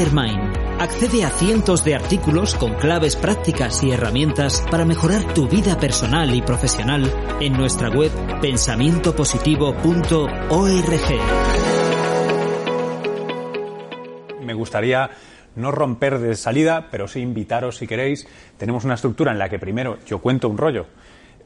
Mastermind. Accede a cientos de artículos con claves prácticas y herramientas para mejorar tu vida personal y profesional en nuestra web pensamientopositivo.org. Me gustaría no romper de salida, pero sí invitaros si queréis. Tenemos una estructura en la que primero yo cuento un rollo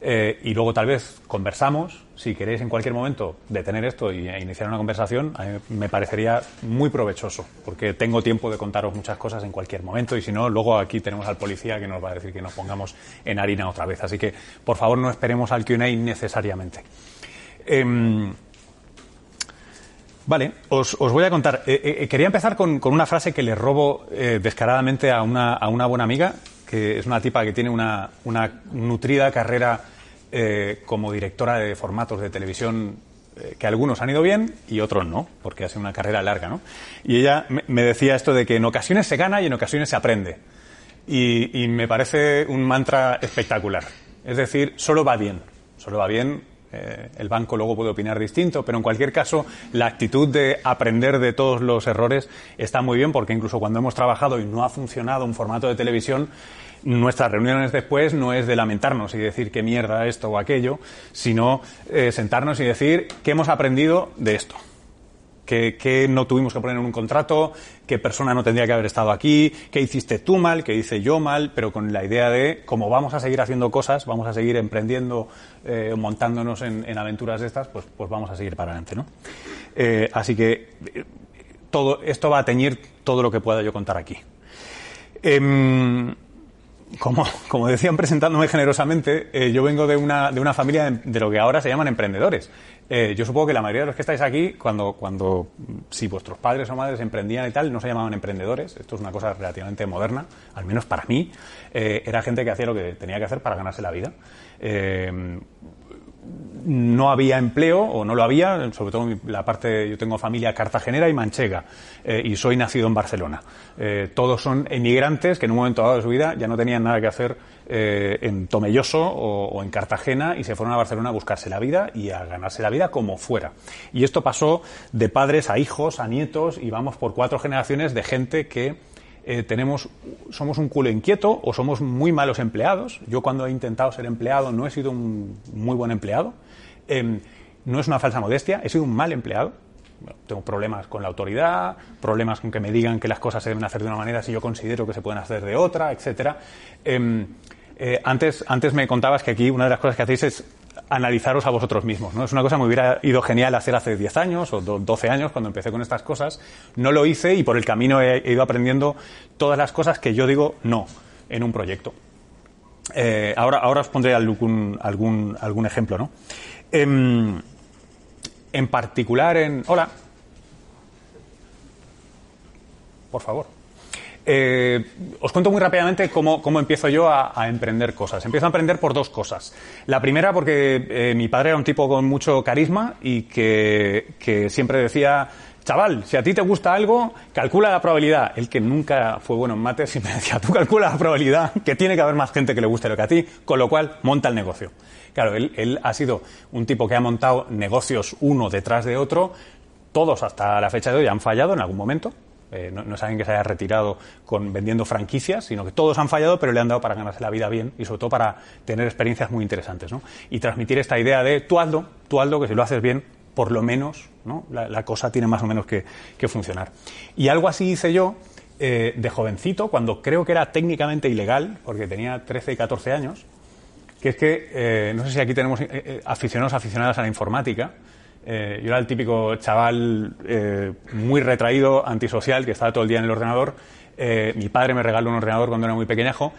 eh, y luego tal vez conversamos. Si queréis en cualquier momento detener esto y e iniciar una conversación, me parecería muy provechoso, porque tengo tiempo de contaros muchas cosas en cualquier momento y si no, luego aquí tenemos al policía que nos va a decir que nos pongamos en harina otra vez. Así que, por favor, no esperemos al QA necesariamente. Em, vale, os, voy a contar. Eh, eh, quería empezar con, una frase que le robo descaradamente a una, a una buena amiga, que es una tipa que tiene una, una nutrida carrera eh, como directora de formatos de televisión eh, que algunos han ido bien y otros no, porque ha sido una carrera larga, ¿no? Y ella me decía esto de que en ocasiones se gana y en ocasiones se aprende. Y, me parece un mantra espectacular. Es decir, solo va bien. Solo va bien. Eh, el banco luego puede opinar distinto, pero en cualquier caso, la actitud de aprender de todos los errores está muy bien, porque incluso cuando hemos trabajado y no ha funcionado un formato de televisión, nuestras reuniones después no es de lamentarnos y decir qué mierda esto o aquello, sino eh, sentarnos y decir qué hemos aprendido de esto. ¿Qué, no tuvimos que poner en un contrato, qué persona no tendría que haber estado aquí, qué hiciste tú mal, qué hice yo mal, pero con la idea de cómo vamos a seguir haciendo cosas, vamos a seguir emprendiendo, eh, montándonos en, aventuras de estas, pues, pues vamos a seguir para adelante, ¿no? Eh, así que todo esto va a teñir todo lo que pueda yo contar aquí. Como, como, decían presentándome generosamente, eh, yo vengo de una, de una familia de, lo que ahora se llaman emprendedores. Eh, yo supongo que la mayoría de los que estáis aquí, cuando, cuando si vuestros padres o madres emprendían y tal, no se llamaban emprendedores. Esto es una cosa relativamente moderna, al menos para mí. Eh, era gente que hacía lo que tenía que hacer para ganarse la vida no había empleo o no lo había, sobre todo la parte, yo tengo familia cartagenera y manchega eh, y soy nacido en Barcelona. Eh, todos son emigrantes que en un momento dado de su vida ya no tenían nada que hacer eh, en Tomelloso o, en Cartagena y se fueron a Barcelona a buscarse la vida y a ganarse la vida como fuera. Y esto pasó de padres a hijos, a nietos y vamos por cuatro generaciones de gente que tenemos, somos un culo inquieto o somos muy malos empleados. Yo cuando he intentado ser empleado no he sido un muy buen empleado. Em, no es una falsa modestia, he sido un mal empleado. tengo problemas con la autoridad, problemas con que me digan que las cosas se deben hacer de una manera si yo considero que se pueden hacer de otra, etcétera. Em, eh, antes, antes me contabas que aquí una de las cosas que hacéis es analizaros a vosotros mismos. ¿no? Es una cosa que me hubiera ido genial hacer hace 10 años o 12 años cuando empecé con estas cosas. No lo hice y por el camino he, ido aprendiendo todas las cosas que yo digo no en un proyecto. Eh, ahora, ahora os pondré algún, algún, algún ejemplo. ¿no? En, en particular en... Hola. Por favor. Eh, os cuento muy rápidamente cómo, empiezo yo a, emprender cosas. Empiezo a emprender por dos cosas. La primera porque eh, mi padre era un tipo con mucho carisma y que, siempre decía, chaval, si a ti te gusta algo, calcula la probabilidad. El que nunca fue bueno en mates siempre decía, tú calcula la probabilidad que tiene que haber más gente que le guste lo que a ti, con lo cual monta el negocio. Claro, él, ha sido un tipo que ha montado negocios uno detrás de otro, todos hasta la fecha de hoy han fallado en algún momento. Eh, no, es alguien que se haya retirado vendiendo franquicias, sino que todos han fallado, pero le han dado para ganarse la vida bien y sobre todo para tener experiencias muy interesantes. ¿no? Y transmitir esta idea de tú hazlo, tú hazlo, que si lo haces bien, por lo menos ¿no? la, cosa tiene más o menos que, funcionar. Y algo así hice yo eh, de jovencito, cuando creo que era técnicamente ilegal, porque tenía 13 y 14 años, que es que, eh, no sé si aquí tenemos eh, aficionados, aficionadas a la informática. Yo era el típico chaval muy retraído, antisocial, que estaba todo el día en el ordenador. mi padre me regaló un ordenador cuando era muy pequeñajo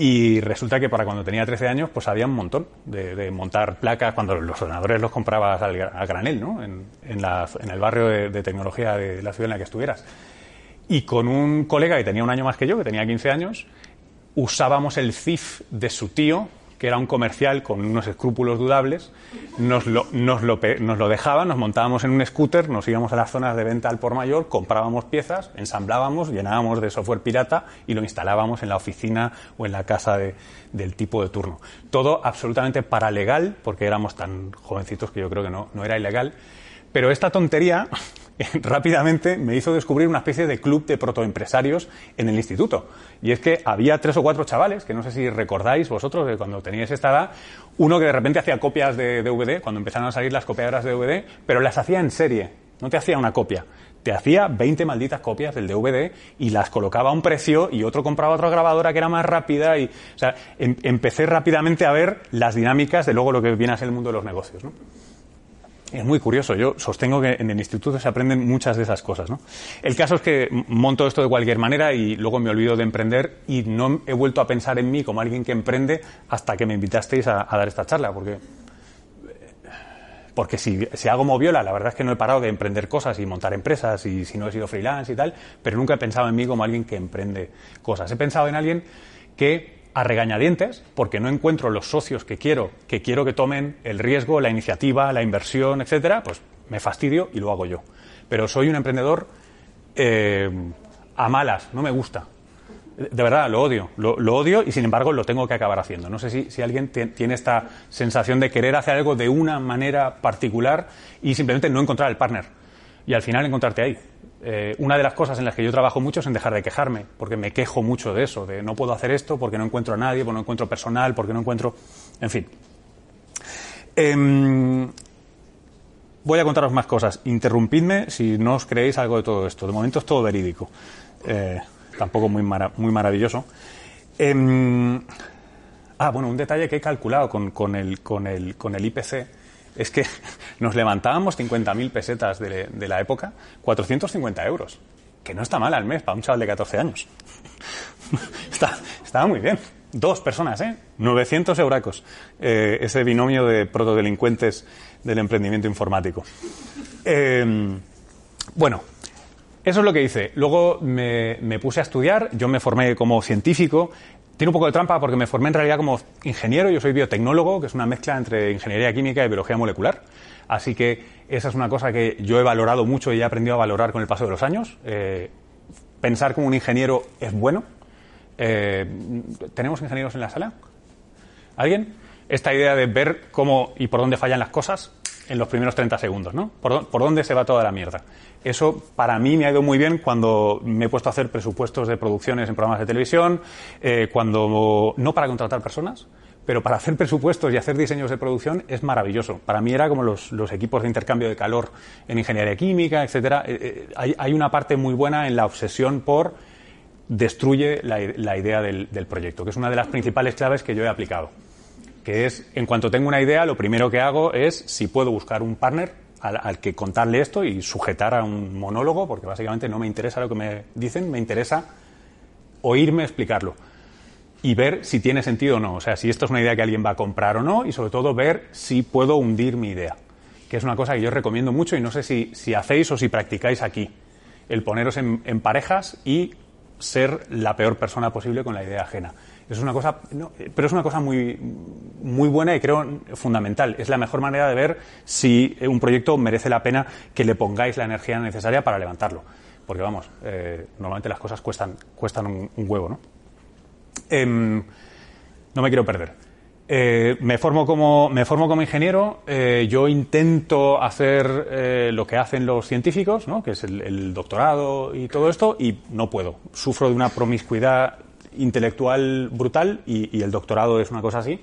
y resulta que para cuando tenía 13 años, pues había un montón de, montar placas, cuando los ordenadores los comprabas al, a granel, ¿no? En, el barrio de, tecnología de la ciudad en la que estuvieras. Y con un colega que tenía un año más que yo, que tenía 15 años, usábamos el CIF de su tío que era un comercial con unos escrúpulos dudables, nos lo, nos lo, nos lo dejaban, nos montábamos en un scooter, nos íbamos a las zonas de venta al por mayor, comprábamos piezas, ensamblábamos, llenábamos de software pirata y lo instalábamos en la oficina o en la casa de, del tipo de turno. Todo absolutamente paralegal, porque éramos tan jovencitos que yo creo que no, no era ilegal. Pero esta tontería rápidamente me hizo descubrir una especie de club de protoempresarios en el instituto. Y es que había tres o cuatro chavales, que no sé si recordáis vosotros de cuando teníais esta edad, uno que de repente hacía copias de DVD, cuando empezaron a salir las copiadoras de DVD, pero las hacía en serie, no te hacía una copia. Te hacía 20 malditas copias del DVD y las colocaba a un precio y otro compraba otra grabadora que era más rápida y, o sea, em, empecé rápidamente a ver las dinámicas de luego lo que viene a ser el mundo de los negocios, ¿no? Es muy curioso. Yo sostengo que en el instituto se aprenden muchas de esas cosas. ¿no? El caso es que monto esto de cualquier manera y luego me olvido de emprender y no he vuelto a pensar en mí como alguien que emprende hasta que me invitasteis a, dar esta charla. Porque, porque si, si, hago moviola, la verdad es que no he parado de emprender cosas y montar empresas y si no he sido freelance y tal, pero nunca he pensado en mí como alguien que emprende cosas. He pensado en alguien que a regañadientes porque no encuentro los socios que quiero, que quiero que tomen el riesgo, la iniciativa, la inversión, etcétera, pues me fastidio y lo hago yo. Pero soy un emprendedor eh, a malas, no me gusta. De verdad, lo odio. Lo, odio y sin embargo lo tengo que acabar haciendo. No sé si, si alguien tiene esta sensación de querer hacer algo de una manera particular y simplemente no encontrar el partner. Y al final encontrarte ahí. Eh, una de las cosas en las que yo trabajo mucho es en dejar de quejarme, porque me quejo mucho de eso, de no puedo hacer esto porque no encuentro a nadie, porque no encuentro personal, porque no encuentro. En fin. Em, voy a contaros más cosas. Interrumpidme si no os creéis algo de todo esto. De momento es todo verídico. Eh, tampoco muy, muy maravilloso. Em, ah, bueno, un detalle que he calculado con, con, el, con, el, con el IPC es que nos levantábamos 50.000 pesetas de, la época, 450 euros, que no está mal al mes para un chaval de 14 años. estaba muy bien. Dos personas, ¿eh? 900 euracos. Eh, ese binomio de protodelincuentes del emprendimiento informático. Em, bueno, eso es lo que hice. Luego me, puse a estudiar, yo me formé como científico, tiene un poco de trampa porque me formé en realidad como ingeniero, yo soy biotecnólogo, que es una mezcla entre ingeniería química y biología molecular. Así que esa es una cosa que yo he valorado mucho y he aprendido a valorar con el paso de los años. Eh, pensar como un ingeniero es bueno. Eh, ¿Tenemos ingenieros en la sala? ¿Alguien? Esta idea de ver cómo y por dónde fallan las cosas en los primeros 30 segundos, ¿no? Por, dónde se va toda la mierda. Eso para mí me ha ido muy bien cuando me he puesto a hacer presupuestos de producciones en programas de televisión, eh, cuando no para contratar personas, pero para hacer presupuestos y hacer diseños de producción es maravilloso. Para mí era como los, equipos de intercambio de calor en ingeniería química, etcétera. Eh, eh, hay, una parte muy buena en la obsesión por destruye la, idea del proyecto, que es una de las principales claves que yo he aplicado que es, en cuanto tengo una idea, lo primero que hago es si puedo buscar un partner al, que contarle esto y sujetar a un monólogo, porque básicamente no me interesa lo que me dicen, me interesa oírme explicarlo y ver si tiene sentido o no. O sea, si esto es una idea que alguien va a comprar o no, y sobre todo ver si puedo hundir mi idea, que es una cosa que yo recomiendo mucho y no sé si, si hacéis o si practicáis aquí, el poneros en, en parejas y ser la peor persona posible con la idea ajena. Es una cosa, pero es una cosa muy, muy buena y creo fundamental. Es la mejor manera de ver si un proyecto merece la pena que le pongáis la energía necesaria para levantarlo. Porque vamos, eh, normalmente las cosas cuestan, cuestan un, huevo, ¿no? Em, no me quiero perder. Eh, me, formo como, me formo como ingeniero, eh, yo intento hacer lo que hacen los científicos, ¿no? que es el, doctorado y todo esto, y no puedo. Sufro de una promiscuidad intelectual brutal y, el doctorado es una cosa así.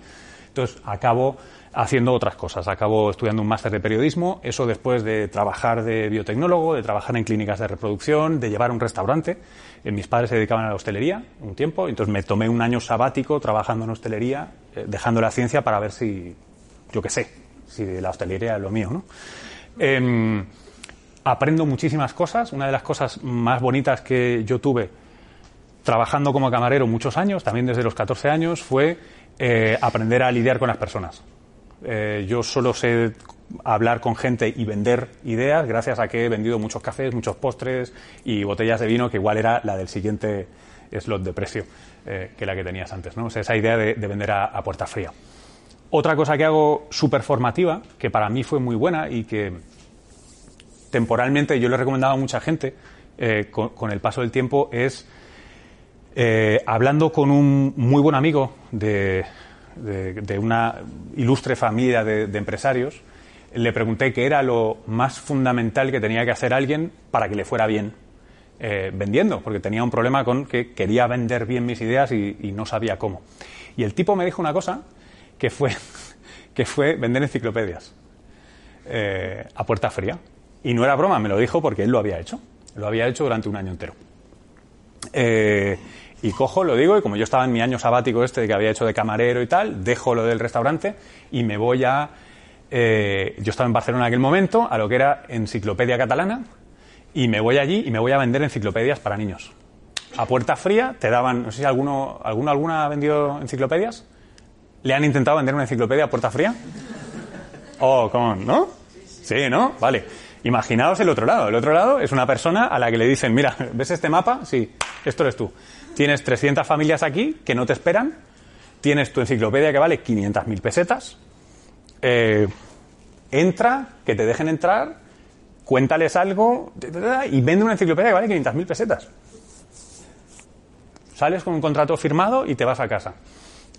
Entonces acabo haciendo otras cosas. Acabo estudiando un máster de periodismo, eso después de trabajar de biotecnólogo, de trabajar en clínicas de reproducción, de llevar un restaurante. Eh, mis padres se dedicaban a la hostelería un tiempo, entonces me tomé un año sabático trabajando en hostelería, eh, dejando la ciencia para ver si, yo qué sé, si la hostelería es lo mío, ¿no? Em, aprendo muchísimas cosas. Una de las cosas más bonitas que yo tuve trabajando como camarero muchos años, también desde los 14 años, fue eh, aprender a lidiar con las personas. Eh, yo solo sé hablar con gente y vender ideas gracias a que he vendido muchos cafés, muchos postres y botellas de vino que igual era la del siguiente slot de precio eh, que la que tenías antes. ¿no? O sea, esa idea de, vender a, puerta fría. Otra cosa que hago súper formativa, que para mí fue muy buena y que temporalmente yo le recomendaba a mucha gente con, el paso del tiempo, es eh, hablando con un muy buen amigo de, una ilustre familia de, empresarios, le pregunté qué era lo más fundamental que tenía que hacer alguien para que le fuera bien eh, vendiendo, porque tenía un problema con que quería vender bien mis ideas y, no sabía cómo. Y el tipo me dijo una cosa que fue, que fue vender enciclopedias eh, a puerta fría. Y no era broma, me lo dijo porque él lo había hecho. Lo había hecho durante un año entero. Y cojo, lo digo, y como yo estaba en mi año sabático este que había hecho de camarero y tal, dejo lo del restaurante y me voy a... yo estaba en Barcelona en aquel momento, a lo que era Enciclopedia Catalana, y me voy allí y me voy a vender enciclopedias para niños. A puerta fría te daban, no sé si alguno, alguno alguna ha vendido enciclopedias. ¿Le han intentado vender una enciclopedia a puerta fría? Oh, ¿cómo? ¿No? Sí, ¿no? Vale. Imaginaos el otro lado. El otro lado es una persona a la que le dicen, mira, ¿ves este mapa? Sí, esto eres tú. Tienes 300 familias aquí que no te esperan. Tienes tu enciclopedia que vale 500.000 pesetas. Eh, entra, que te dejen entrar cuéntales algo y vende una enciclopedia que vale 500.000 pesetas. Sales con un contrato firmado y te vas a casa.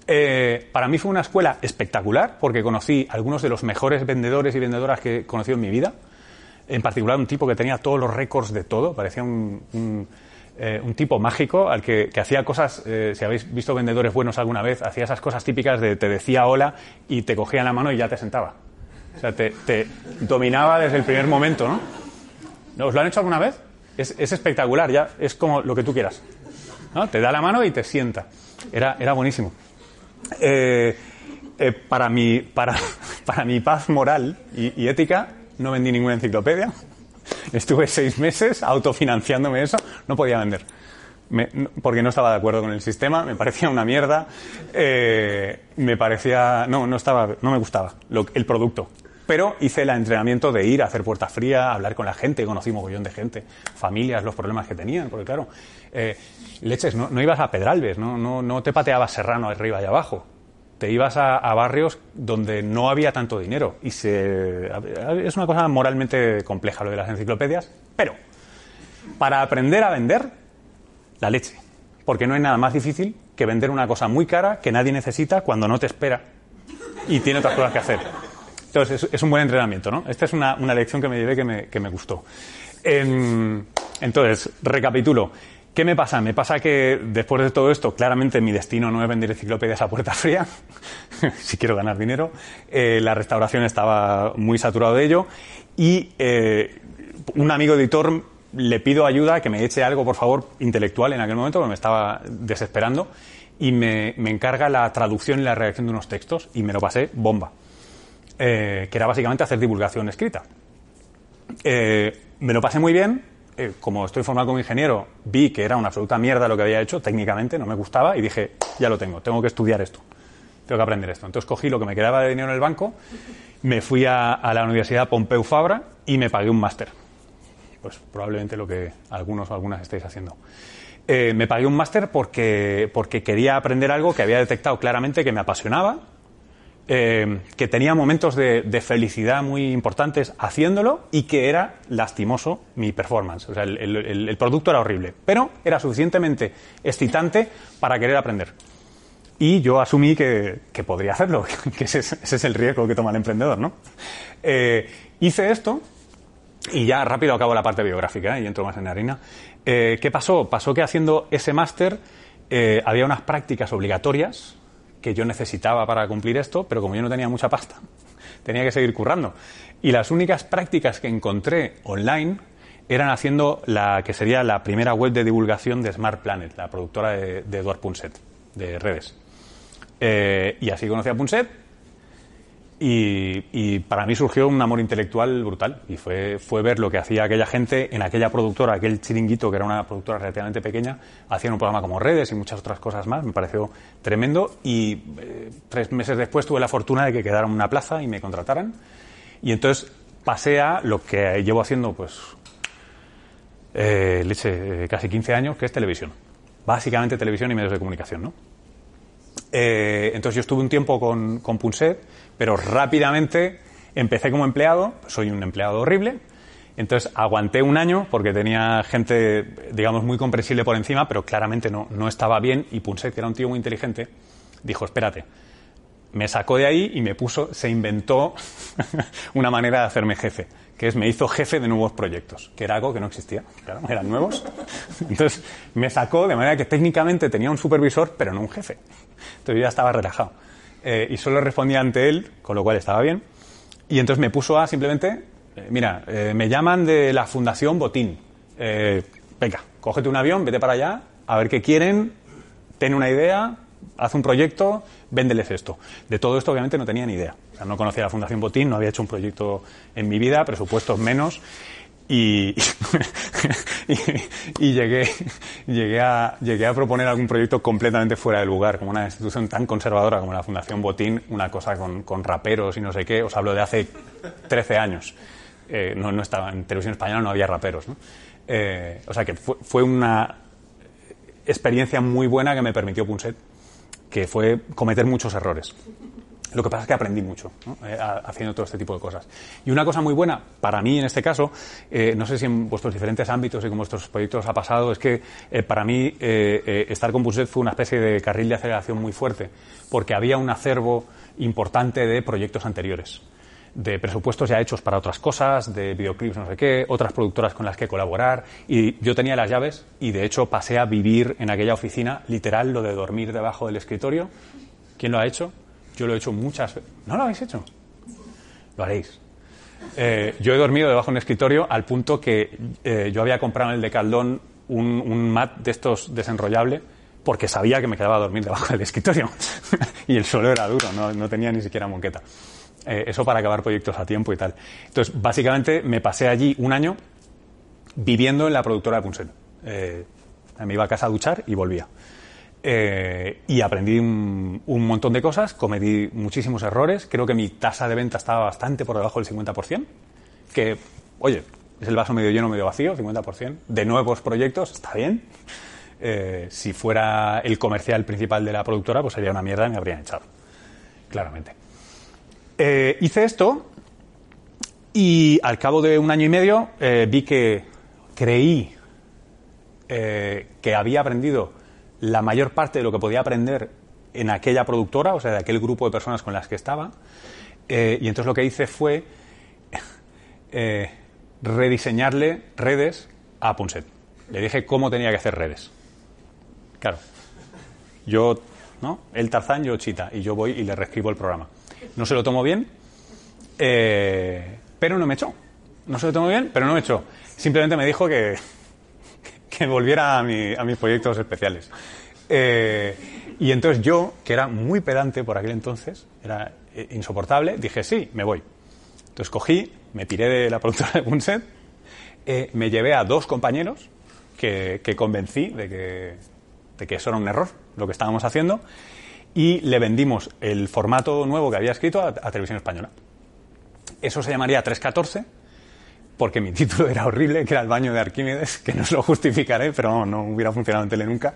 Eh, para mí fue una escuela espectacular porque conocí algunos de los mejores vendedores y vendedoras que he conocido en mi vida. En particular un tipo que tenía todos los récords de todo, parecía un, eh, tipo mágico al que, hacía cosas, eh, si habéis visto vendedores buenos alguna vez, hacía esas cosas típicas de te decía hola y te cogía la mano y ya te sentaba. O sea, te, dominaba desde el primer momento, ¿no? ¿Os lo han hecho alguna vez? Es, espectacular, ya es como lo que tú quieras. ¿no? Te da la mano y te sienta. Era, era buenísimo. Eh, eh, para, mi, para, para mi paz moral y, ética, no vendí ninguna enciclopedia. Estuve seis meses autofinanciándome eso. No podía vender. porque no estaba de acuerdo con el sistema, me parecía una mierda, eh, me parecía, no, no estaba, no me gustaba el producto. Pero hice el entrenamiento de ir a hacer puerta fría, hablar con la gente, conocí un mogollón de gente, familias, los problemas que tenían, porque claro, eh, leches, no, ibas a Pedralbes, no, no, no te pateabas Serrano arriba y abajo, te ibas a, barrios donde no había tanto dinero. Y se, es una cosa moralmente compleja lo de las enciclopedias, pero para aprender a vender, la leche. Porque no hay nada más difícil que vender una cosa muy cara que nadie necesita cuando no te espera y tiene otras cosas que hacer. Entonces, es, un buen entrenamiento, ¿no? Esta es una, lección que me llevé que me, que me gustó. Em, entonces, recapitulo. ¿Qué me pasa? Me pasa que después de todo esto, claramente mi destino no es vender enciclopedias a puerta fría, si quiero ganar dinero. Eh, la restauración estaba muy saturado de ello y eh, un amigo editor le pido ayuda, que me eche algo, por favor, intelectual en aquel momento, porque me estaba desesperando, y me, encarga la traducción y la redacción de unos textos, y me lo pasé bomba. Eh, que era básicamente hacer divulgación escrita. Me lo pasé muy bien, eh, como estoy formado como ingeniero, vi que era una absoluta mierda lo que había hecho, técnicamente no me gustaba, y dije, ya lo tengo, tengo que estudiar esto, tengo que aprender esto. Entonces cogí lo que me quedaba de dinero en el banco, me fui a, la Universidad Pompeu Fabra y me pagué un máster. Pues probablemente lo que algunos o algunas estáis haciendo. me pagué un máster porque, porque quería aprender algo que había detectado claramente que me apasionaba eh, que tenía momentos de, felicidad muy importantes haciéndolo y que era lastimoso mi performance. O sea, el, producto era horrible, pero era suficientemente excitante para querer aprender. Y yo asumí que, podría hacerlo, que ese es, el riesgo que toma el emprendedor, ¿no? Eh, hice esto y ya rápido acabo la parte biográfica ¿eh? y entro más en la harina. ¿Qué pasó? Pasó que haciendo ese máster había unas prácticas obligatorias que yo necesitaba para cumplir esto, pero como yo no tenía mucha pasta, tenía que seguir currando. Y las únicas prácticas que encontré online eran haciendo la que sería la primera web de divulgación de Smart Planet, la productora de, de Eduard Punset, de redes. Eh, y así conocí a Punset y, para mí surgió un amor intelectual brutal y fue, fue ver lo que hacía aquella gente en aquella productora, aquel chiringuito que era una productora relativamente pequeña, hacían un programa como redes y muchas otras cosas más, me pareció tremendo y eh, tres meses después tuve la fortuna de que quedara una plaza y me contrataran Y entonces pasé a lo que llevo haciendo, pues, eh, leche, eh, casi 15 años, que es televisión. Básicamente televisión y medios de comunicación, ¿no? Eh, entonces yo estuve un tiempo con, con Punset, pero rápidamente empecé como empleado, soy un empleado horrible, entonces aguanté un año porque tenía gente, digamos, muy comprensible por encima, pero claramente no, no estaba bien y Punset, que era un tío muy inteligente, dijo, espérate, me sacó de ahí y me puso, se inventó una manera de hacerme jefe, que es me hizo jefe de nuevos proyectos, que era algo que no existía, claro, eran nuevos. Entonces me sacó de manera que técnicamente tenía un supervisor, pero no un jefe. Entonces ya estaba relajado. Eh, y solo respondía ante él, con lo cual estaba bien. Y entonces me puso a simplemente, eh, mira, eh, me llaman de la Fundación Botín. venga, cógete un avión, vete para allá, a ver qué quieren, ten una idea, haz un proyecto, véndeles esto. De todo esto obviamente no tenía ni idea. No conocía la Fundación Botín, no había hecho un proyecto en mi vida, presupuestos menos. Y, llegué, llegué, a, llegué a proponer algún proyecto completamente fuera de lugar, como una institución tan conservadora como la Fundación Botín, una cosa con, con raperos y no sé qué. Os hablo de hace 13 años. Eh, no, estaba en televisión española, no había raperos. Eh, o sea que fue, fue, una experiencia muy buena que me permitió Punset que fue cometer muchos errores. Lo que pasa es que aprendí mucho eh, haciendo todo este tipo de cosas. Y una cosa muy buena para mí en este caso, eh, no sé si en vuestros diferentes ámbitos y con vuestros proyectos ha pasado, es que eh, para mí estar con Buset fue una especie de carril de aceleración muy fuerte, porque había un acervo importante de proyectos anteriores de presupuestos ya hechos para otras cosas, de videoclips, no sé qué, otras productoras con las que colaborar. Y yo tenía las llaves y de hecho pasé a vivir en aquella oficina, literal, lo de dormir debajo del escritorio. ¿Quién lo ha hecho? Yo lo he hecho muchas veces. ¿No lo habéis hecho? Lo haréis. Eh, yo he dormido debajo de un escritorio al punto que eh, yo había comprado en el de Caldón un, un mat de estos desenrollable porque sabía que me quedaba a dormir debajo del escritorio. y el suelo era duro, no, tenía ni siquiera monqueta. Eh, eso para acabar proyectos a tiempo y tal. Entonces, básicamente me pasé allí un año viviendo en la productora de Punset. Eh, me iba a casa a duchar y volvía. Eh, y aprendí un, montón de cosas, cometí muchísimos errores. Creo que mi tasa de venta estaba bastante por debajo del 50%, que, oye, es el vaso medio lleno, medio vacío, 50%, de nuevos proyectos, está bien. si fuera el comercial principal de la productora, pues sería una mierda y me habrían echado, claramente. Eh, hice esto y al cabo de un año y medio eh, vi que creí eh, que había aprendido la mayor parte de lo que podía aprender en aquella productora, o sea, de aquel grupo de personas con las que estaba. y entonces lo que hice fue rediseñarle redes a Punset. Le dije cómo tenía que hacer redes. Claro. Yo, ¿no? El Tarzán, yo Chita. Y yo voy y le reescribo el programa. No se lo tomo bien, eh, pero no me echó. No se lo tomo bien, pero no me echó. Simplemente me dijo que, que volviera a, mis proyectos especiales. Eh, y entonces yo, que era muy pedante por aquel entonces, era eh, insoportable, dije, sí, me voy. Entonces cogí, me tiré de la productora de Punset, me llevé a dos compañeros que, que convencí de que, de que eso era un error, lo que estábamos haciendo, y le vendimos el formato nuevo que había escrito a, Televisión Española. Eso se llamaría 314 porque mi título era horrible, que era el baño de Arquímedes, que no se lo justificaré, pero no, hubiera funcionado en tele nunca.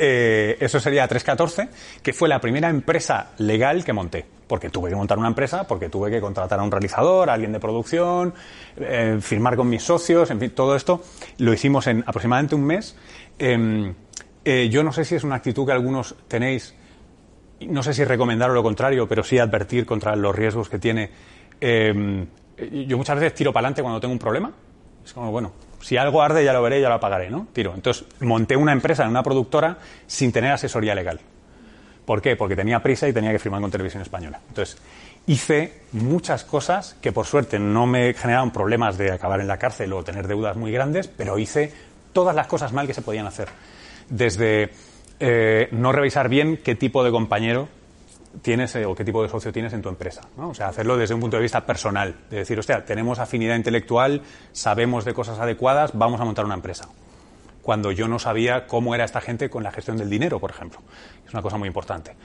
Eh, eso sería 314, que fue la primera empresa legal que monté, porque tuve que montar una empresa, porque tuve que contratar a un realizador, a alguien de producción, eh, firmar con mis socios, en fin, todo esto lo hicimos en aproximadamente un mes. Em, eh, yo no sé si es una actitud que algunos tenéis no sé si recomendar o lo contrario, pero sí advertir contra los riesgos que tiene. Yo muchas veces tiro para adelante cuando tengo un problema. Es como, bueno, si algo arde ya lo veré, ya lo apagaré, ¿no? Tiro. Entonces, monté una empresa en una productora sin tener asesoría legal. ¿Por qué? Porque tenía prisa y tenía que firmar con Televisión Española. Entonces, hice muchas cosas que por suerte no me generaron problemas de acabar en la cárcel o tener deudas muy grandes, pero hice todas las cosas mal que se podían hacer. Desde eh, no revisar bien qué tipo de compañero tienes eh, o qué tipo de socio tienes en tu empresa. O sea, hacerlo desde un punto de vista personal. De decir, hostia, tenemos afinidad intelectual, sabemos de cosas adecuadas, vamos a montar una empresa. Cuando yo no sabía cómo era esta gente con la gestión del dinero, por ejemplo. Es una cosa muy importante.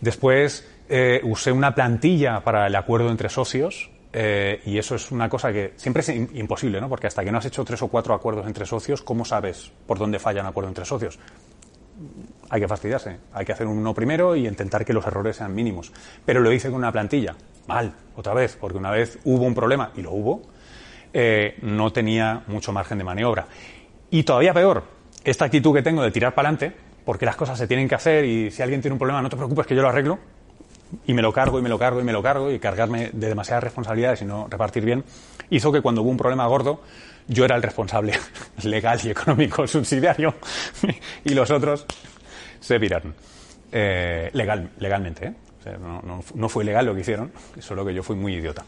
Después eh, usé una plantilla para el acuerdo entre socios, Eh, y eso es una cosa que siempre es imposible, ¿no? Porque hasta que no has hecho tres o cuatro acuerdos entre socios, ¿cómo sabes por dónde falla un acuerdo entre socios? Hay que fastidiarse, hay que hacer uno primero y intentar que los errores sean mínimos. Pero lo hice con una plantilla, mal, otra vez, porque una vez hubo un problema, y lo hubo, eh, no tenía mucho margen de maniobra. Y todavía peor, esta actitud que tengo de tirar para adelante, porque las cosas se tienen que hacer y si alguien tiene un problema, no te preocupes que yo lo arreglo, y me lo cargo y me lo cargo y me lo cargo y cargarme de demasiadas responsabilidades y no repartir bien, hizo que cuando hubo un problema gordo yo era el responsable legal y económico subsidiario y los otros se viraron. Eh, legal, legalmente, ¿eh? no, fue legal lo que hicieron, solo que yo fui muy idiota.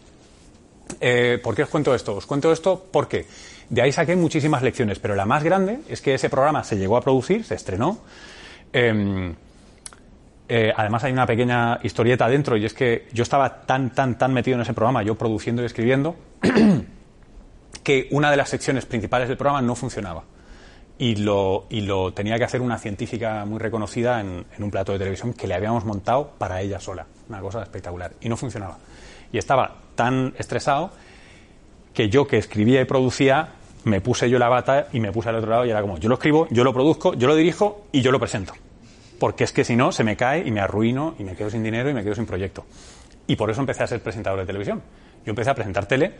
Eh, ¿Por qué os cuento esto? Os cuento esto porque de ahí saqué muchísimas lecciones, pero la más grande es que ese programa se llegó a producir, se estrenó. Em, eh, además hay una pequeña historieta dentro y es que yo estaba tan, tan, tan metido en ese programa, yo produciendo y escribiendo, que una de las secciones principales del programa no funcionaba. Y lo, y lo tenía que hacer una científica muy reconocida en, un plato de televisión que le habíamos montado para ella sola. Una cosa espectacular. Y no funcionaba. Y estaba tan estresado que yo que escribía y producía me puse yo la bata y me puse al otro lado y era como, yo lo escribo, yo lo produzco, yo lo dirijo y yo lo presento porque es que si no se me cae y me arruino y me quedo sin dinero y me quedo sin proyecto. Y por eso empecé a ser presentador de televisión. Yo empecé a presentar tele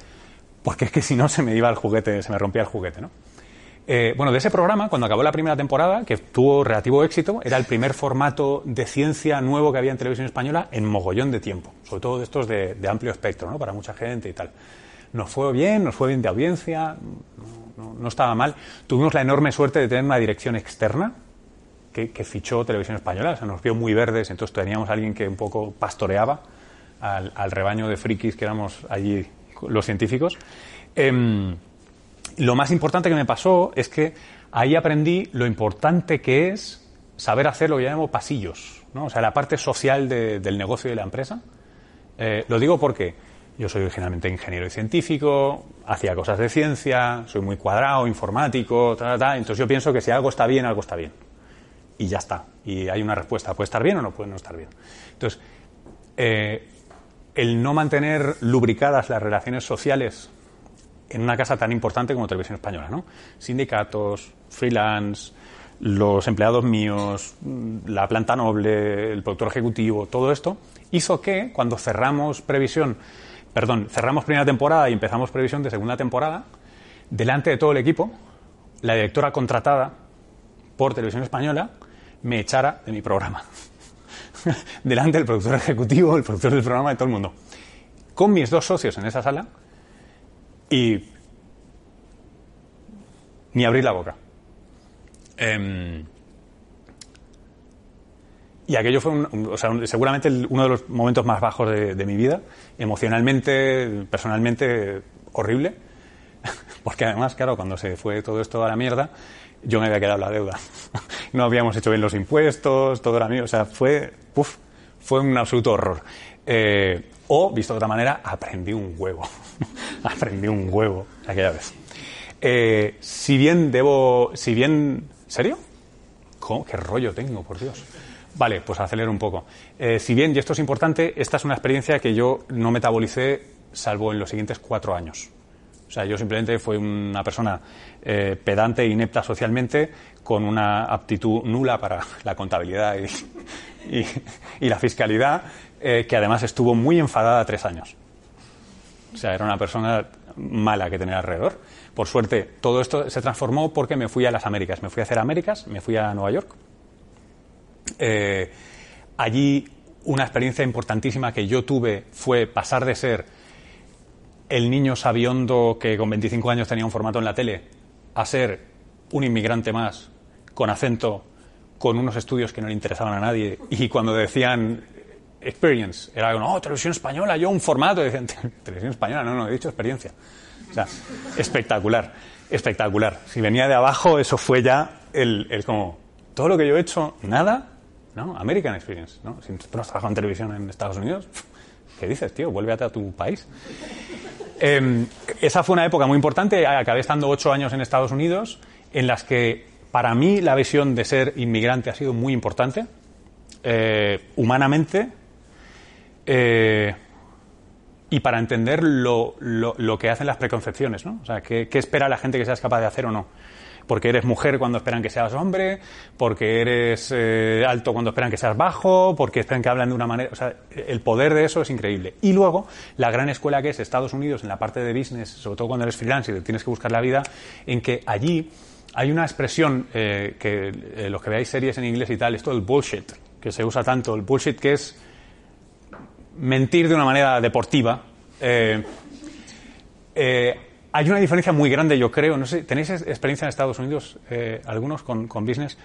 porque es que si no se me iba el juguete, se me rompía el juguete, ¿no? Eh, bueno, de ese programa, cuando acabó la primera temporada, que tuvo relativo éxito, era el primer formato de ciencia nuevo que había en televisión española en mogollón de tiempo, sobre todo de estos de, amplio espectro, ¿no? Para mucha gente y tal. Nos fue bien, nos fue bien de audiencia, no estaba mal. Tuvimos la enorme suerte de tener una dirección externa, que, fichó Televisión Española. O sea, nos vio muy verdes, entonces teníamos alguien que un poco pastoreaba al, rebaño de frikis que éramos allí los científicos. Em, lo más importante que me pasó es que ahí aprendí lo importante que es saber hacer lo que llamamos pasillos, ¿no? o sea, la parte social del negocio y de la empresa. Eh, lo digo porque yo soy originalmente ingeniero y científico, hacía cosas de ciencia, soy muy cuadrado, informático, tal, tal, entonces yo pienso que si algo está bien, algo está bien y ya está. Y hay una respuesta. ¿Puede estar bien o no puede no estar bien? Entonces, eh, el no mantener lubricadas las relaciones sociales en una casa tan importante como Televisión Española, ¿no? Sindicatos, freelance, los empleados míos, la planta noble, el productor ejecutivo, todo esto, hizo que cuando cerramos previsión, perdón, cerramos primera temporada y empezamos previsión de segunda temporada, delante de todo el equipo, la directora contratada por Televisión Española me echara de mi programa. Delante del productor ejecutivo, el productor del programa, de todo el mundo. Con mis dos socios en esa sala y ni abrir la boca. Em, y aquello fue seguramente uno de los momentos más bajos de, mi vida, emocionalmente, personalmente, horrible. Porque además, claro, cuando se fue todo esto a la mierda, yo me había quedado la deuda. no habíamos hecho bien los impuestos, todo era mío. O sea, fue, fue un absoluto horror. Eh, o, visto de otra manera, aprendí un huevo. aprendí un huevo aquella vez. Eh, si bien debo. Si bien. ¿Serio? ¿Cómo? ¿Qué rollo tengo, por Dios? Vale, pues acelero un poco. Eh, si bien, y esto es importante, esta es una experiencia que yo no metabolicé salvo en los siguientes cuatro años. O sea, yo simplemente fui una persona eh, pedante e inepta socialmente, con una aptitud nula para la contabilidad y, la fiscalidad, eh, que además estuvo muy enfadada tres años. O sea, era una persona mala que tenía alrededor. Por suerte, todo esto se transformó porque me fui a las Américas. Me fui a hacer Américas, me fui a Nueva York. Eh, allí una experiencia importantísima que yo tuve fue pasar de ser el niño sabiondo que con 25 años tenía un formato en la tele a ser un inmigrante más con acento, con unos estudios que no le interesaban a nadie y cuando decían experience, era como, no, televisión española, yo un formato, decían, televisión española, no, no, he dicho experiencia. O sea, espectacular, espectacular. Si venía de abajo, eso fue ya el, el como, todo lo que yo he hecho, nada, ¿no? American Experience, ¿no? Si no has trabajado en televisión en Estados Unidos, ¿qué dices, tío? Vuélvete a tu país. Em, esa fue una época muy importante. Acabé estando ocho años en Estados Unidos, en las que para mí la visión de ser inmigrante ha sido muy importante, eh, humanamente, eh, y para entender lo, lo, que hacen las preconcepciones, ¿no? O sea, qué espera la gente que seas capaz de hacer o no porque eres mujer cuando esperan que seas hombre, porque eres eh, alto cuando esperan que seas bajo, porque esperan que hablan de una manera. O sea, el poder de eso es increíble. Y luego, la gran escuela que es Estados Unidos en la parte de business, sobre todo cuando eres freelance y te tienes que buscar la vida, en que allí hay una expresión eh, que eh, los que veáis series en inglés y tal, esto del bullshit, que se usa tanto, el bullshit que es mentir de una manera deportiva. Eh, hay una diferencia muy grande, yo creo. No sé, ¿tenéis experiencia en Estados Unidos, eh, algunos, con, business?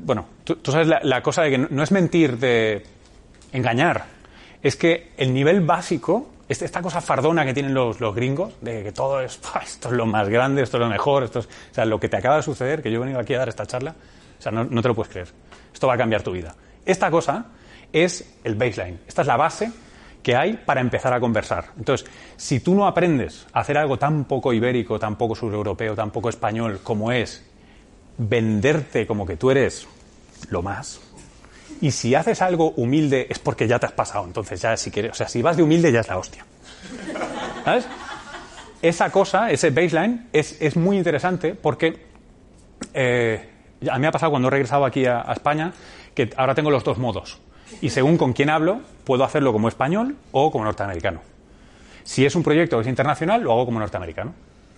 bueno, tú, sabes la, cosa de que no, es mentir de engañar. Es que el nivel básico, este, esta cosa fardona que tienen los, gringos, de que todo es, esto es lo más grande, esto es lo mejor, esto es, lo que te acaba de suceder, que yo he venido aquí a dar esta charla, no te lo puedes creer. Esto va a cambiar tu vida. Esta cosa es el baseline. Esta es la base que hay para empezar a conversar. Entonces, si tú no aprendes a hacer algo tan poco ibérico, tan poco sureuropeo, tan poco español como es venderte como que tú eres lo más, y si haces algo humilde es porque ya te has pasado, entonces ya si quieres, o sea, si vas de humilde ya es la hostia. ¿Sabes? Esa cosa, ese baseline, es, muy interesante porque eh, a mí me ha pasado cuando he regresado aquí a España que ahora tengo los dos modos y según con quién hablo, puedo hacerlo como español o como norteamericano. Si es un proyecto que es internacional, lo hago como norteamericano.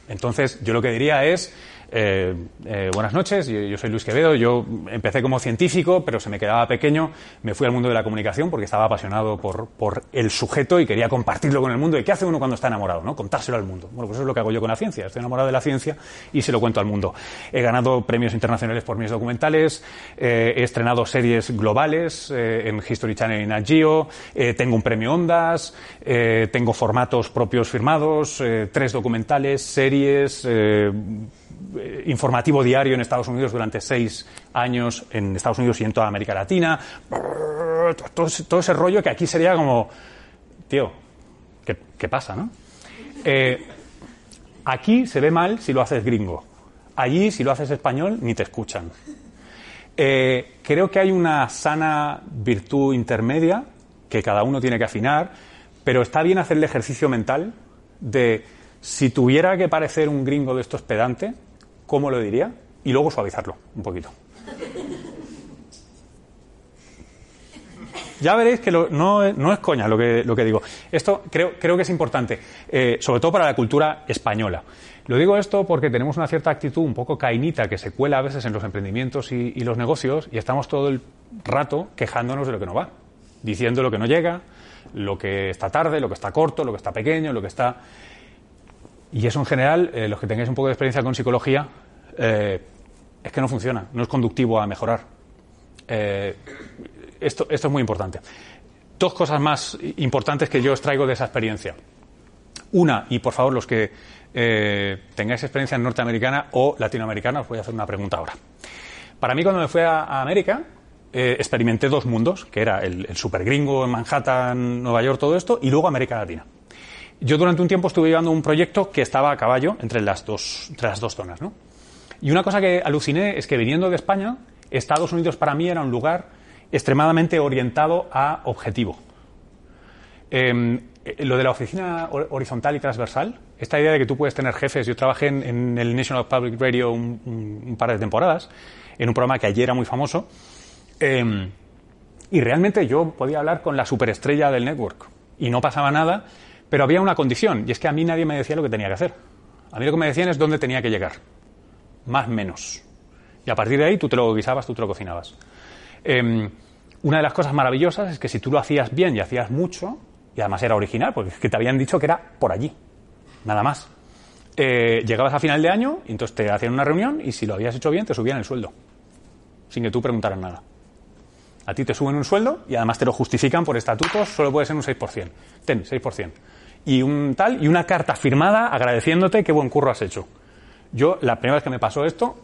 Entonces, yo lo que diría es, eh, eh, buenas noches, yo, soy Luis Quevedo, yo empecé como científico, pero se me quedaba pequeño, me fui al mundo de la comunicación porque estaba apasionado por, el sujeto y quería compartirlo con el mundo. ¿Y qué hace uno cuando está enamorado? Contárselo al mundo. Bueno, pues eso es lo que hago yo con la ciencia, estoy enamorado de la ciencia y se lo cuento al mundo. He ganado premios internacionales por mis documentales, eh, he estrenado series globales en History Channel y Nat Geo, tengo un premio Ondas, tengo formatos propios firmados, tres documentales, series eh, informativo diario en Estados Unidos durante seis años, en Estados Unidos y en toda América Latina. Todo, ese rollo que aquí sería como, tío, ¿qué, pasa, no? Eh, aquí se ve mal si lo haces gringo. Allí, si lo haces español, ni te escuchan. Eh, creo que hay una sana virtud intermedia que cada uno tiene que afinar, pero está bien hacer el ejercicio mental de si tuviera que parecer un gringo de estos pedante, cómo lo diría y luego suavizarlo un poquito. Ya veréis que no, es coña lo que, lo que digo. Esto creo, creo que es importante, eh, sobre todo para la cultura española. Lo digo esto porque tenemos una cierta actitud un poco cainita que se cuela a veces en los emprendimientos y los negocios y estamos todo el rato quejándonos de lo que no va, diciendo lo que no llega, lo que está tarde, lo que está corto, lo que está pequeño, lo que está... Y eso en general, eh, los que tengáis un poco de experiencia con psicología, eh, es que no funciona, no es conductivo a mejorar. Eh, esto, es muy importante. Dos cosas más importantes que yo os traigo de esa experiencia. Una, y por favor los que tengáis experiencia norteamericana o latinoamericana, os voy a hacer una pregunta ahora. Para mí cuando me fui a, América, experimenté dos mundos, que era el, el super gringo en Manhattan, Nueva York, todo esto, y luego América Latina. Yo durante un tiempo estuve llevando un proyecto que estaba a caballo entre las dos, entre las dos zonas, ¿no? Y una cosa que aluciné es que viniendo de España, Estados Unidos para mí era un lugar extremadamente orientado a objetivo. Em, eh, lo de la oficina horizontal y transversal, esta idea de que tú puedes tener jefes, yo trabajé en, el National Public Radio un, par de temporadas, en un programa que ayer era muy famoso, em, y realmente yo podía hablar con la superestrella del network y no pasaba nada pero había una condición, y es que a mí nadie me decía lo que tenía que hacer. A mí lo que me decían es dónde tenía que llegar. Más menos. Y a partir de ahí tú te lo guisabas, tú te lo cocinabas. Em, una de las cosas maravillosas es que si tú lo hacías bien y hacías mucho, y además era original, porque es que te habían dicho que era por allí, nada más. Eh, llegabas a final de año y entonces te hacían una reunión y si lo habías hecho bien te subían el sueldo, sin que tú preguntaras nada. A ti te suben un sueldo y además te lo justifican por estatutos, solo puede ser un 6%. Ten, 6% y un tal y una carta firmada agradeciéndote qué buen curro has hecho. Yo la primera vez que me pasó esto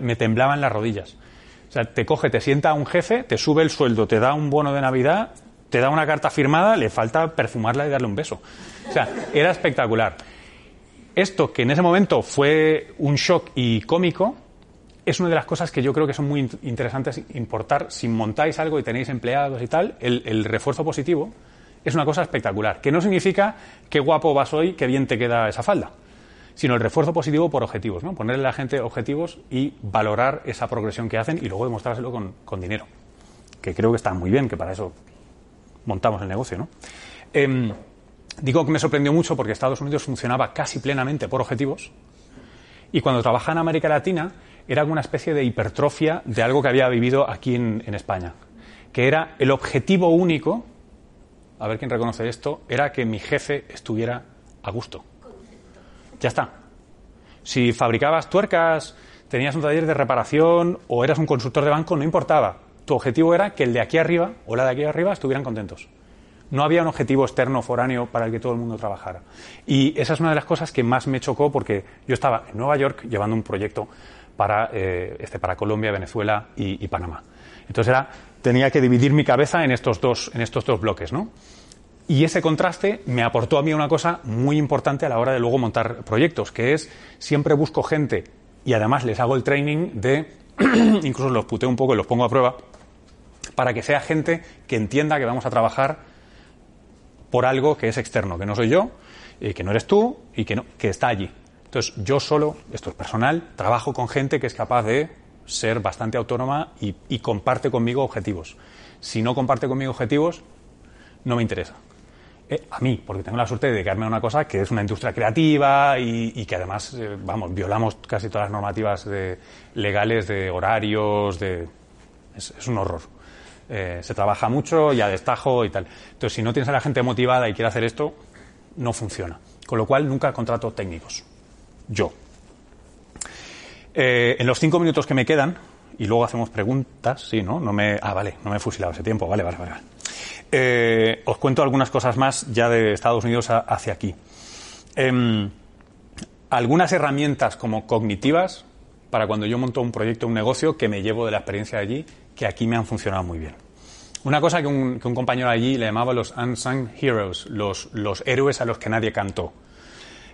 me temblaban las rodillas. O sea, te coge, te sienta un jefe, te sube el sueldo, te da un bono de Navidad, te da una carta firmada, le falta perfumarla y darle un beso. O sea, era espectacular. Esto que en ese momento fue un shock y cómico, es una de las cosas que yo creo que son muy interesantes importar. Si montáis algo y tenéis empleados y tal, el refuerzo positivo es una cosa espectacular, que no significa qué guapo vas hoy, qué bien te queda esa falda, sino el refuerzo positivo por objetivos, ¿no? Ponerle a la gente objetivos y valorar esa progresión que hacen y luego demostrárselo con, con dinero, que creo que está muy bien, que para eso montamos el negocio, ¿no? Em, digo que me sorprendió mucho porque Estados Unidos funcionaba casi plenamente por objetivos y cuando trabajaba en América Latina era una especie de hipertrofia de algo que había vivido aquí en España, que era el objetivo único, a ver quién reconoce esto, era que mi jefe estuviera a gusto. Ya está. Si fabricabas tuercas, tenías un taller de reparación o eras un consultor de banco, no importaba. Tu objetivo era que el de aquí arriba o la de aquí arriba estuvieran contentos. No había un objetivo externo foráneo para el que todo el mundo trabajara. Y esa es una de las cosas que más me chocó porque yo estaba en Nueva York llevando un proyecto para, eh, este, para Colombia, Venezuela y, y Panamá. Entonces era, tenía que dividir mi cabeza en estos dos, en estos dos bloques, ¿no? Y ese contraste me aportó a mí una cosa muy importante a la hora de luego montar proyectos, que es siempre busco gente y además les hago el training de, incluso los puteo un poco y los pongo a prueba, para que sea gente que entienda que vamos a trabajar por algo que es externo, que no soy yo, y que no eres tú y que, que está allí. Entonces, yo solo, esto es personal, trabajo con gente que es capaz de ser bastante autónoma y, comparte conmigo objetivos. Si no comparte conmigo objetivos, no me interesa. Eh, a mí, porque tengo la suerte de dedicarme a una cosa que es una industria creativa y, que además, eh, vamos, violamos casi todas las normativas de, legales de horarios, de... Es, es un horror. Eh, se trabaja mucho y a destajo y tal. Entonces, si no tienes a la gente motivada y quiere hacer esto, no funciona. Con lo cual, nunca contrato técnicos. Yo. Eh, en los cinco minutos que me quedan, y luego hacemos preguntas, sí, ¿no? no me, ah, vale, no me he fusilado ese tiempo, vale, vale, vale. Eh, os cuento algunas cosas más ya de Estados Unidos hacia aquí. Eh, algunas herramientas como cognitivas para cuando yo monto un proyecto, un negocio, que me llevo de la experiencia de allí, que aquí me han funcionado muy bien. Una cosa que un, compañero allí le llamaba los unsung heroes, los, los héroes a los que nadie cantó.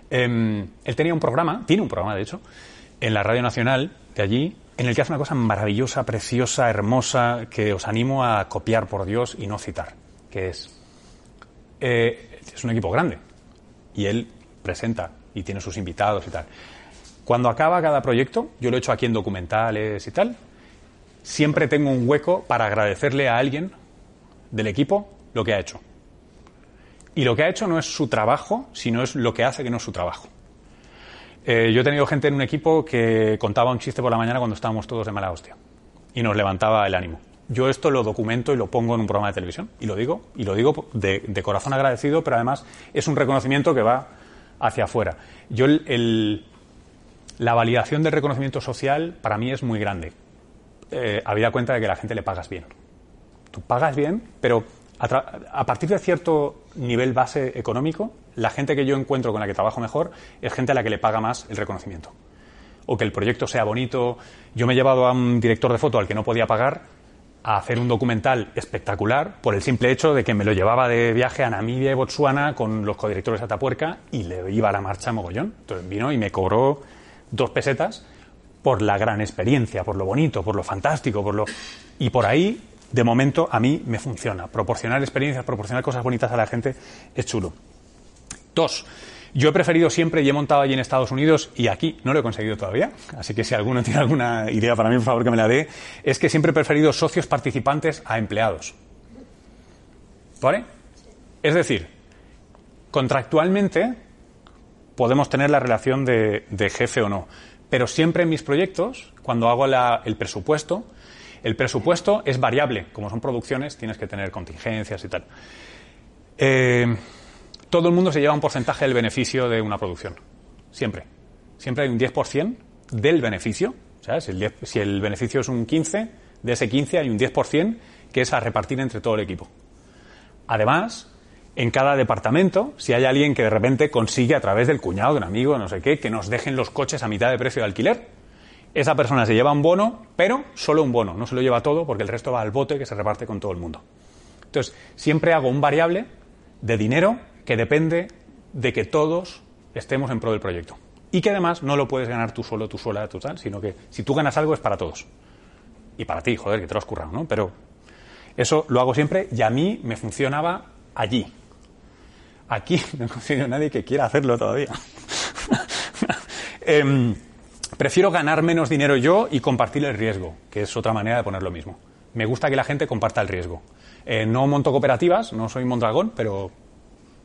Eh, él tenía un programa, tiene un programa de hecho, en la Radio Nacional de allí, en el que hace una cosa maravillosa, preciosa, hermosa, que os animo a copiar por Dios y no citar, que es, eh, es un equipo grande y él presenta y tiene sus invitados y tal. Cuando acaba cada proyecto, yo lo he hecho aquí en documentales y tal, siempre tengo un hueco para agradecerle a alguien del equipo lo que ha hecho. Y lo que ha hecho no es su trabajo, sino es lo que hace que no es su trabajo. Eh, yo he tenido gente en un equipo que contaba un chiste por la mañana cuando estábamos todos de mala hostia y nos levantaba el ánimo. Yo esto lo documento y lo pongo en un programa de televisión y lo digo, y lo digo de, de corazón agradecido, pero además es un reconocimiento que va hacia afuera. Yo el, el, la validación del reconocimiento social para mí es muy grande. Eh, habida cuenta de que la gente le pagas bien. Tú pagas bien, pero a, partir de cierto nivel base económico, la gente que yo encuentro con la que trabajo mejor es gente a la que le paga más el reconocimiento. O que el proyecto sea bonito. Yo me he llevado a un director de foto al que no podía pagar a hacer un documental espectacular por el simple hecho de que me lo llevaba de viaje a Namibia y Botsuana con los codirectores de Atapuerca y le iba a la marcha mogollón. Entonces vino y me cobró dos pesetas por la gran experiencia, por lo bonito, por lo fantástico, por lo... Y por ahí, de momento, a mí me funciona. Proporcionar experiencias, proporcionar cosas bonitas a la gente es chulo. Dos, yo he preferido siempre y he montado allí en Estados Unidos y aquí no lo he conseguido todavía, así que si alguno tiene alguna idea para mí, por favor que me la dé, es que siempre he preferido socios participantes a empleados. ¿Vale? Es decir, contractualmente podemos tener la relación de, jefe o no, pero siempre en mis proyectos, cuando hago el presupuesto, el presupuesto es variable, como son producciones, tienes que tener contingencias y tal. Eh, todo el mundo se lleva un porcentaje del beneficio de una producción. Siempre. Siempre hay un 10% del beneficio. ¿sabes? El 10, si el beneficio es un 15, de ese 15 hay un 10% que es a repartir entre todo el equipo. Además, en cada departamento, si hay alguien que de repente consigue a través del cuñado, de un amigo, no sé qué, que nos dejen los coches a mitad de precio de alquiler, esa persona se lleva un bono, pero solo un bono, no se lo lleva todo porque el resto va al bote que se reparte con todo el mundo. Entonces, siempre hago un variable de dinero que depende de que todos estemos en pro del proyecto. Y que además no lo puedes ganar tú solo, tú sola, tú tal, sino que si tú ganas algo es para todos. Y para ti, joder, que te lo has currado, ¿no? Pero eso lo hago siempre y a mí me funcionaba allí. Aquí no conseguido nadie que quiera hacerlo todavía. Em, prefiero ganar menos dinero yo y compartir el riesgo, que es otra manera de poner lo mismo. Me gusta que la gente comparta el riesgo. Eh, no monto cooperativas, no soy Mondragón, pero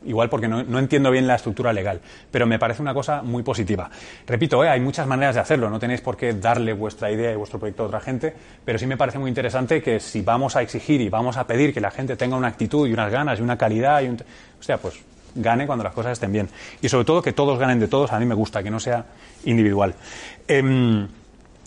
igual porque no, entiendo bien la estructura legal, pero me parece una cosa muy positiva. Repito, eh, hay muchas maneras de hacerlo, no tenéis por qué darle vuestra idea y vuestro proyecto a otra gente, pero sí me parece muy interesante que si vamos a exigir y vamos a pedir que la gente tenga una actitud y unas ganas y una calidad, y o sea, pues gane cuando las cosas estén bien. Y sobre todo que todos ganen de todos, a mí me gusta, que no sea individual. Em,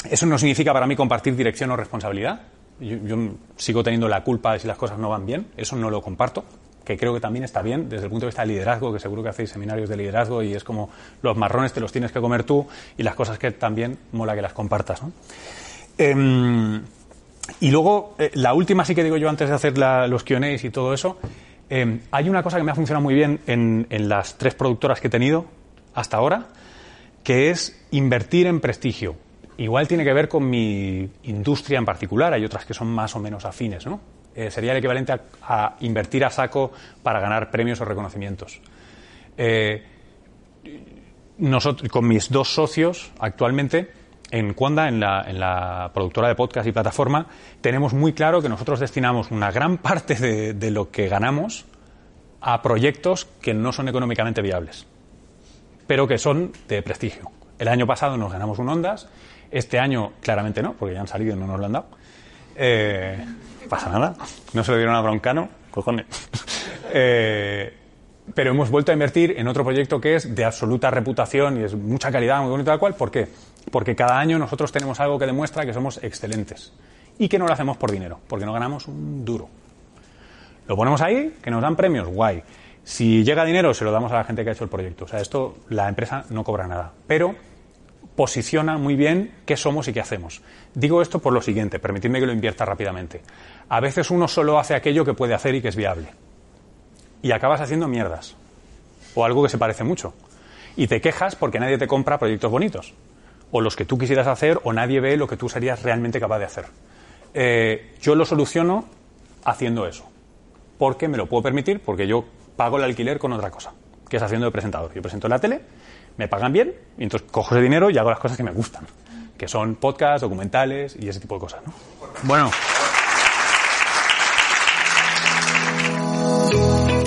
eso no significa para mí compartir dirección o responsabilidad. yo sigo teniendo la culpa de si las cosas no van bien, eso no lo comparto que creo que también está bien desde el punto de vista del liderazgo, que seguro que hacéis seminarios de liderazgo y es como los marrones te los tienes que comer tú y las cosas que también mola que las compartas. Em, y luego, eh, la última sí que digo yo antes de hacer los QAs y todo eso, em, hay una cosa que me ha funcionado muy bien en, en las tres productoras que he tenido hasta ahora, que es invertir en prestigio. Igual tiene que ver con mi industria en particular, hay otras que son más o menos afines, ¿no? Eh, sería el equivalente a, invertir a saco para ganar premios o reconocimientos. Eh, nosotros, con mis dos socios actualmente, en Cuanda, en la, productora de podcast y plataforma, tenemos muy claro que nosotros destinamos una gran parte de, lo que ganamos a proyectos que no son económicamente viables, pero que son de prestigio. El año pasado nos ganamos un Ondas, este año claramente no, porque ya han salido y no nos lo han dado. Eh, pasa nada. No se lo dieron a Broncano, cojones. Eh, pero hemos vuelto a invertir en otro proyecto que es de absoluta reputación y es mucha calidad, muy bonito tal cual. ¿Por qué? Porque cada año nosotros tenemos algo que demuestra que somos excelentes y que no lo hacemos por dinero, porque no ganamos un duro. Lo ponemos ahí, que nos dan premios, guay. Si llega dinero, se lo damos a la gente que ha hecho el proyecto. O sea, esto la empresa no cobra nada. Pero posiciona muy bien qué somos y qué hacemos. Digo esto por lo siguiente, permitidme que lo invierta rápidamente. A veces uno solo hace aquello que puede hacer y que es viable. Y acabas haciendo mierdas. O algo que se parece mucho. Y te quejas porque nadie te compra proyectos bonitos. O los que tú quisieras hacer o nadie ve lo que tú serías realmente capaz de hacer. Eh, yo lo soluciono haciendo eso. Porque me lo puedo permitir, porque yo pago el alquiler con otra cosa, que es haciendo de presentador. Yo presento en la tele me pagan bien y entonces cojo ese dinero y hago las cosas que me gustan, que son podcasts, documentales y ese tipo de cosas. ¿no? Bueno.